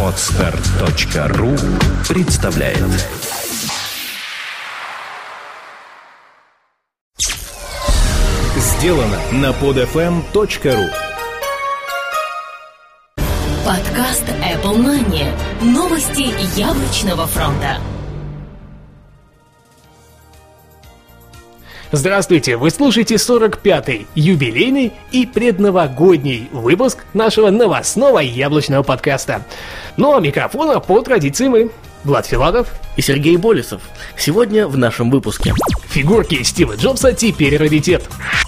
Отстар.ру представляет Сделано на podfm.ru Подкаст Apple Money. Новости яблочного фронта. Здравствуйте, вы слушаете 45-й юбилейный и предновогодний выпуск нашего новостного яблочного подкаста. Ну а микрофона по традиции мы, Влад Филатов и Сергей Болесов. Сегодня в нашем выпуске. Фигурки Стива Джобса теперь раритет.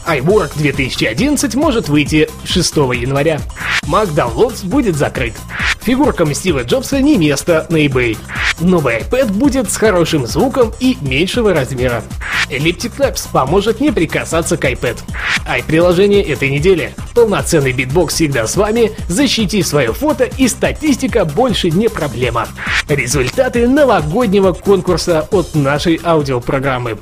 iWork 2011 может выйти 6 января. Downloads будет закрыт. Фигуркам Стива Джобса не место на eBay. Новый iPad будет с хорошим звуком и меньшего размера. Elliptic Labs поможет не прикасаться к iPad. i-приложение этой недели. Полноценный битбокс всегда с вами, защити свое фото и статистика больше не проблема. Результаты новогоднего конкурса от нашей аудиопрограммы.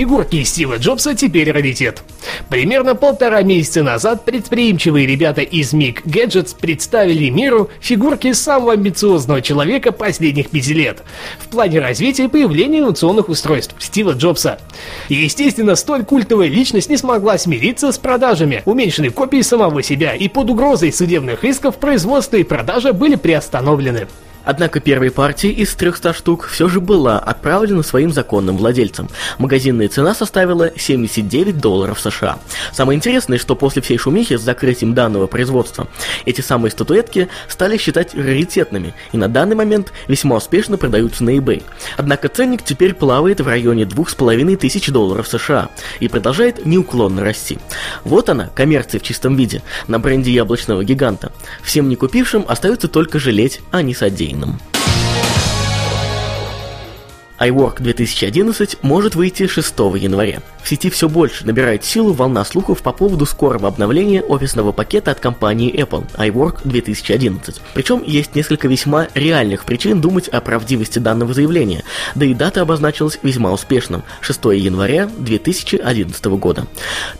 Фигурки Стива Джобса теперь раритет. Примерно полтора месяца назад предприимчивые ребята из MIG Gadgets представили миру фигурки самого амбициозного человека последних пяти лет в плане развития и появления инновационных устройств Стива Джобса. естественно, столь культовая личность не смогла смириться с продажами уменьшенной копии самого себя и под угрозой судебных исков производство и продажа были приостановлены. Однако первая партия из 300 штук все же была отправлена своим законным владельцам. Магазинная цена составила 79 долларов США. Самое интересное, что после всей шумихи с закрытием данного производства, эти самые статуэтки стали считать раритетными и на данный момент весьма успешно продаются на eBay. Однако ценник теперь плавает в районе 2500 долларов США и продолжает неуклонно расти. Вот она, коммерция в чистом виде, на бренде яблочного гиганта. Всем не купившим остается только жалеть, а не содеять кофеином iWork 2011 может выйти 6 января. В сети все больше набирает силу волна слухов по поводу скорого обновления офисного пакета от компании Apple iWork 2011. Причем есть несколько весьма реальных причин думать о правдивости данного заявления, да и дата обозначилась весьма успешным – 6 января 2011 года.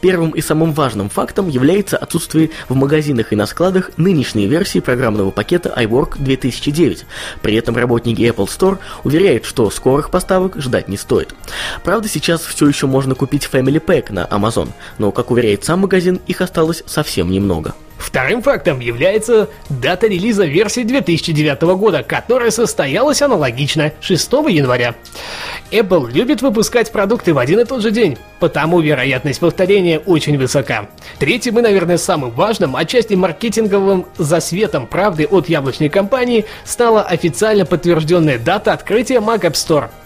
Первым и самым важным фактом является отсутствие в магазинах и на складах нынешней версии программного пакета iWork 2009. При этом работники Apple Store уверяют, что скорых поставок ждать не стоит. Правда, сейчас все еще можно купить Family Pack на Amazon, но, как уверяет сам магазин, их осталось совсем немного. Вторым фактом является дата релиза версии 2009 года, которая состоялась аналогично 6 января. Apple любит выпускать продукты в один и тот же день, потому вероятность повторения очень высока. Третьим и, наверное, самым важным, отчасти маркетинговым засветом правды от яблочной компании стала официально подтвержденная дата открытия Mac App Store –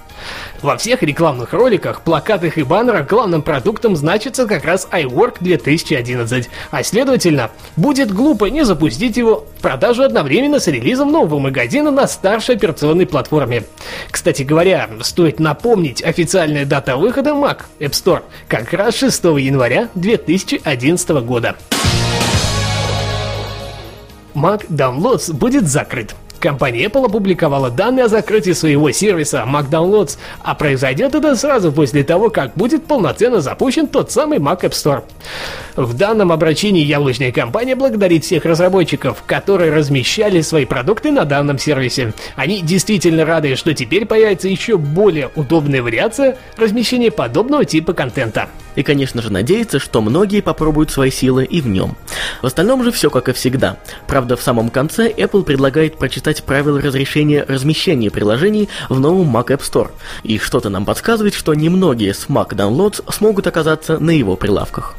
во всех рекламных роликах, плакатах и баннерах главным продуктом значится как раз iWork 2011, а следовательно, будет глупо не запустить его в продажу одновременно с релизом нового магазина на старшей операционной платформе. Кстати говоря, стоит напомнить, официальная дата выхода Mac App Store как раз 6 января 2011 года. Mac Downloads будет закрыт. Компания Apple опубликовала данные о закрытии своего сервиса Mac Downloads, а произойдет это сразу после того, как будет полноценно запущен тот самый Mac App Store. В данном обращении яблочная компания благодарит всех разработчиков, которые размещали свои продукты на данном сервисе. Они действительно рады, что теперь появится еще более удобная вариация размещения подобного типа контента. И, конечно же, надеется, что многие попробуют свои силы и в нем. В остальном же все как и всегда. Правда, в самом конце Apple предлагает прочитать правила разрешения размещения приложений в новом Mac App Store. И что-то нам подсказывает, что немногие с Mac Downloads смогут оказаться на его прилавках.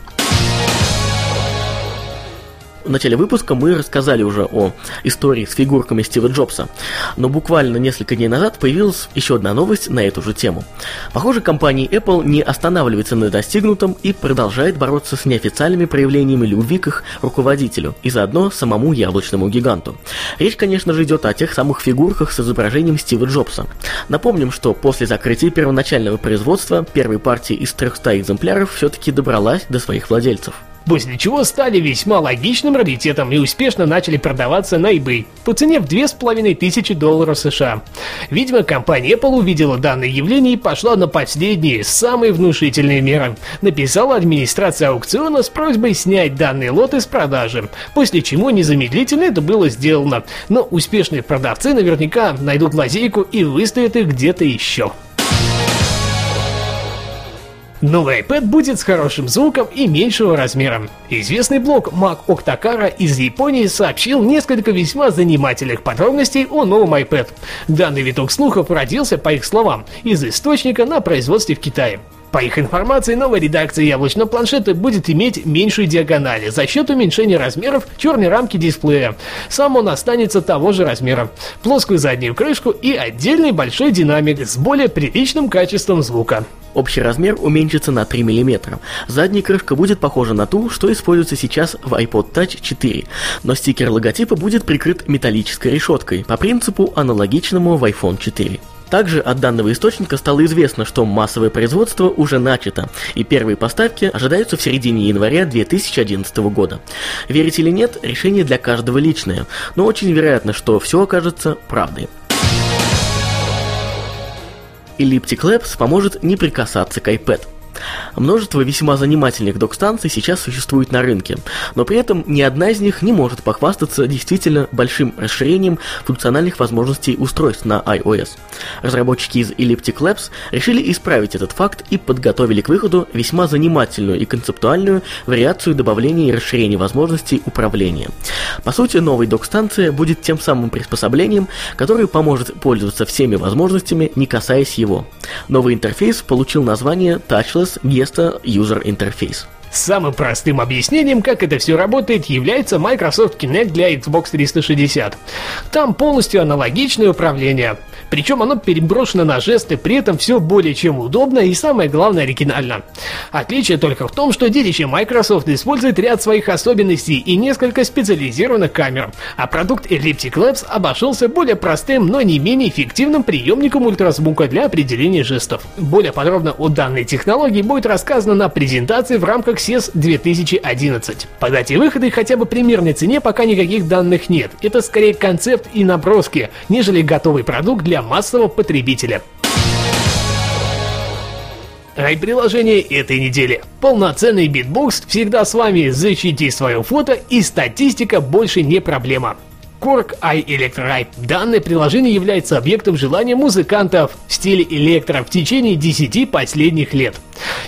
В начале выпуска мы рассказали уже о истории с фигурками Стива Джобса, но буквально несколько дней назад появилась еще одна новость на эту же тему. Похоже, компания Apple не останавливается на достигнутом и продолжает бороться с неофициальными проявлениями любви к их руководителю и заодно самому яблочному гиганту. Речь, конечно же, идет о тех самых фигурках с изображением Стива Джобса. Напомним, что после закрытия первоначального производства первой партии из 300 экземпляров все-таки добралась до своих владельцев. После чего стали весьма логичным раритетом и успешно начали продаваться на eBay по цене в 2500 долларов США. Видимо, компания Apple увидела данное явление и пошла на последние, самые внушительные меры. Написала администрация аукциона с просьбой снять данный лот из продажи, после чего незамедлительно это было сделано. Но успешные продавцы наверняка найдут лазейку и выставят их где-то еще. Новый iPad будет с хорошим звуком и меньшего размера. Известный блог Mac Octakara из Японии сообщил несколько весьма занимательных подробностей о новом iPad. Данный виток слухов родился, по их словам, из источника на производстве в Китае. По их информации, новая редакция яблочного планшета будет иметь меньшую диагонали за счет уменьшения размеров черной рамки дисплея. Сам он останется того же размера. Плоскую заднюю крышку и отдельный большой динамик с более приличным качеством звука. Общий размер уменьшится на 3 мм. Задняя крышка будет похожа на ту, что используется сейчас в iPod Touch 4, но стикер логотипа будет прикрыт металлической решеткой по принципу аналогичному в iPhone 4. Также от данного источника стало известно, что массовое производство уже начато, и первые поставки ожидаются в середине января 2011 года. Верить или нет, решение для каждого личное, но очень вероятно, что все окажется правдой. Elliptic Labs поможет не прикасаться к iPad – Множество весьма занимательных док-станций сейчас существует на рынке, но при этом ни одна из них не может похвастаться действительно большим расширением функциональных возможностей устройств на iOS. Разработчики из Elliptic Labs решили исправить этот факт и подготовили к выходу весьма занимательную и концептуальную вариацию добавления и расширения возможностей управления. По сути, новая док-станция будет тем самым приспособлением, которое поможет пользоваться всеми возможностями, не касаясь его. Новый интерфейс получил название Touchless Access y User Interface. Самым простым объяснением, как это все работает, является Microsoft Kinect для Xbox 360. Там полностью аналогичное управление. Причем оно переброшено на жесты, при этом все более чем удобно и самое главное оригинально. Отличие только в том, что детище Microsoft использует ряд своих особенностей и несколько специализированных камер, а продукт Elliptic Labs обошелся более простым, но не менее эффективным приемником ультразвука для определения жестов. Более подробно о данной технологии будет рассказано на презентации в рамках CES 2011. По дате выхода и хотя бы примерной цене пока никаких данных нет. Это скорее концепт и наброски, нежели готовый продукт для массового потребителя. i-приложение этой недели. Полноценный битбокс всегда с вами. Защити свое фото и статистика больше не проблема. Korg iElectribe. Данное приложение является объектом желания музыкантов в стиле электро в течение 10 последних лет.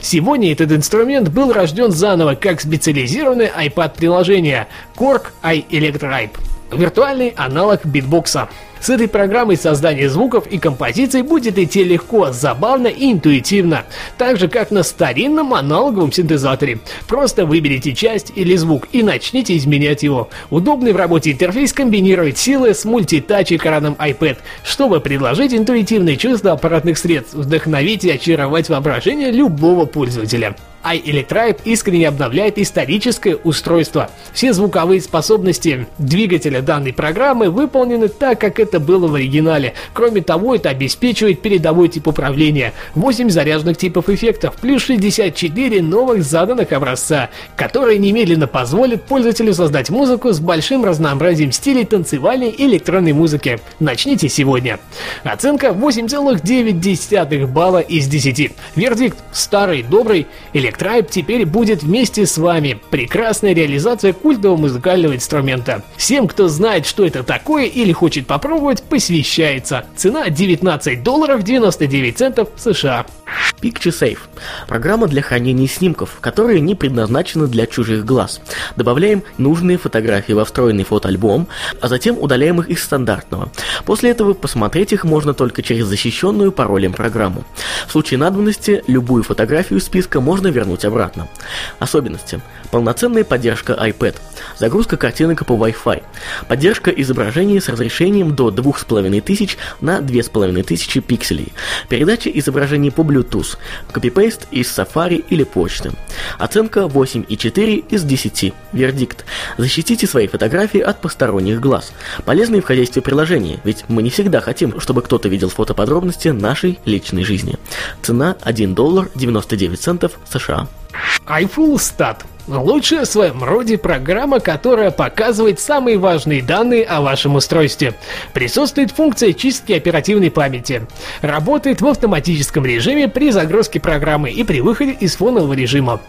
Сегодня этот инструмент был рожден заново как специализированное iPad-приложение Korg iElectribe. Виртуальный аналог битбокса. С этой программой создание звуков и композиций будет идти легко, забавно и интуитивно, так же как на старинном аналоговом синтезаторе. Просто выберите часть или звук и начните изменять его. Удобный в работе интерфейс комбинирует силы с мультитач экраном iPad, чтобы предложить интуитивные чувства аппаратных средств, вдохновить и очаровать воображение любого пользователя iElectribe искренне обновляет историческое устройство. Все звуковые способности двигателя данной программы выполнены так, как это было в оригинале. Кроме того, это обеспечивает передовой тип управления, 8 заряженных типов эффектов, плюс 64 новых заданных образца, которые немедленно позволят пользователю создать музыку с большим разнообразием стилей танцевальной и электронной музыки. Начните сегодня. Оценка 8,9 балла из 10. Вердикт старый, добрый, электронный Tribe теперь будет вместе с вами. Прекрасная реализация культового музыкального инструмента. Всем, кто знает, что это такое или хочет попробовать, посвящается. Цена 19 долларов 99 центов США. Picture Safe – программа для хранения снимков, которые не предназначены для чужих глаз. Добавляем нужные фотографии во встроенный фотоальбом, а затем удаляем их из стандартного. После этого посмотреть их можно только через защищенную паролем программу. В случае надобности любую фотографию списка можно вернуть обратно. Особенности. Полноценная поддержка iPad. Загрузка картинок по Wi-Fi. Поддержка изображений с разрешением до 2500 на 2500 пикселей. Передача изображений по Bluetooth. Копипейст из Safari или почты. Оценка 8,4 из 10. Вердикт. Защитите свои фотографии от посторонних глаз. Полезные в хозяйстве приложения, ведь мы не всегда хотим, чтобы кто-то видел фотоподробности нашей личной жизни. Цена 1 доллар 99 центов США. iFull Stat лучшая в своем роде программа, которая показывает самые важные данные о вашем устройстве. Присутствует функция чистки оперативной памяти. Работает в автоматическом режиме при загрузке программы и при выходе из фонового режима.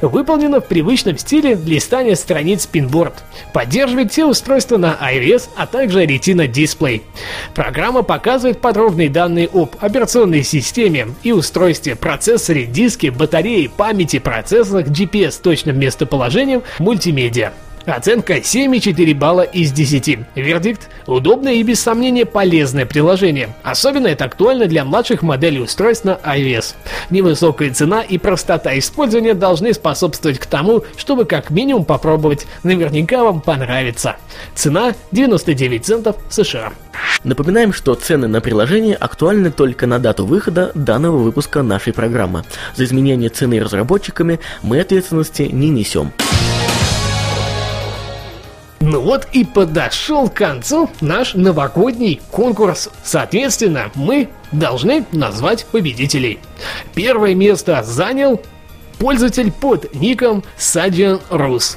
Выполнено в привычном стиле листания страниц Pinboard. Поддерживает все устройства на iOS, а также Retina Display. Программа показывает подробные данные об операционной системе и устройстве, процессоре, диске, батарее, памяти, процессорах, GPS точным местоположением, мультимедиа. Оценка 7,4 балла из 10. Вердикт – удобное и без сомнения полезное приложение. Особенно это актуально для младших моделей устройств на iOS. Невысокая цена и простота использования должны способствовать к тому, чтобы как минимум попробовать. Наверняка вам понравится. Цена 99 центов США. Напоминаем, что цены на приложение актуальны только на дату выхода данного выпуска нашей программы. За изменение цены разработчиками мы ответственности не несем. Ну вот и подошел к концу наш новогодний конкурс. Соответственно, мы должны назвать победителей. Первое место занял пользователь под ником Садиан Рус.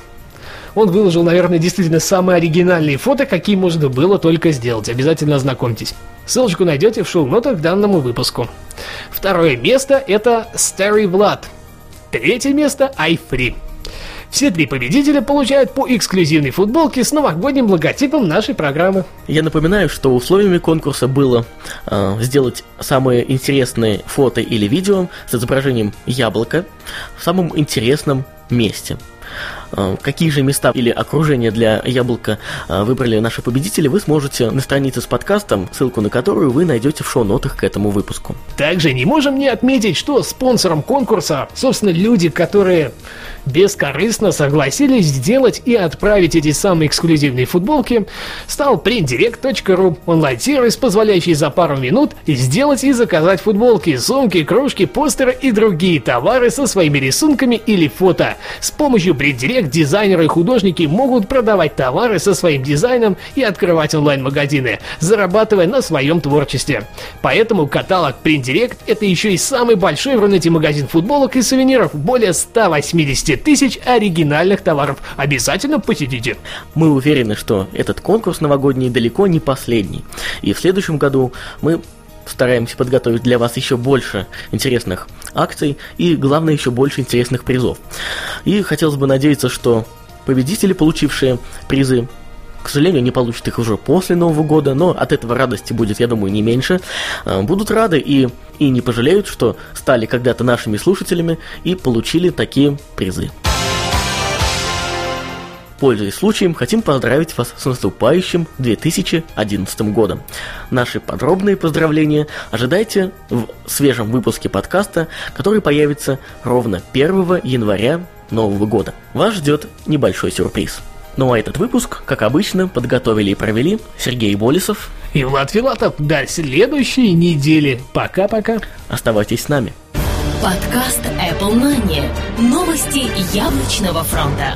Он выложил, наверное, действительно самые оригинальные фото, какие можно было только сделать. Обязательно ознакомьтесь. Ссылочку найдете в шоу-нотах к данному выпуску. Второе место это Старый Влад. Третье место iFree. Все три победителя получают по эксклюзивной футболке с новогодним логотипом нашей программы. Я напоминаю, что условиями конкурса было э, сделать самые интересные фото или видео с изображением яблока в самом интересном месте. Э, какие же места или окружения для яблока э, выбрали наши победители, вы сможете на странице с подкастом, ссылку на которую вы найдете в шоу-нотах к этому выпуску. Также не можем не отметить, что спонсором конкурса, собственно, люди, которые бескорыстно согласились сделать и отправить эти самые эксклюзивные футболки, стал printdirect.ru, онлайн-сервис, позволяющий за пару минут сделать и заказать футболки, сумки, кружки, постеры и другие товары со своими рисунками или фото. С помощью PrintDirect дизайнеры и художники могут продавать товары со своим дизайном и открывать онлайн-магазины, зарабатывая на своем творчестве. Поэтому каталог PrintDirect это еще и самый большой в Рунете магазин футболок и сувениров, более 180 тысяч оригинальных товаров. Обязательно посетите. Мы уверены, что этот конкурс новогодний далеко не последний. И в следующем году мы стараемся подготовить для вас еще больше интересных акций и, главное, еще больше интересных призов. И хотелось бы надеяться, что победители, получившие призы, к сожалению, не получат их уже после Нового года, но от этого радости будет, я думаю, не меньше. А, будут рады и, и не пожалеют, что стали когда-то нашими слушателями и получили такие призы. Пользуясь случаем, хотим поздравить вас с наступающим 2011 годом. Наши подробные поздравления ожидайте в свежем выпуске подкаста, который появится ровно 1 января Нового года. Вас ждет небольшой сюрприз. Ну а этот выпуск, как обычно, подготовили и провели Сергей Болесов и Влад Филатов. До следующей недели. Пока-пока. Оставайтесь с нами. Подкаст Apple Money. Новости яблочного фронта.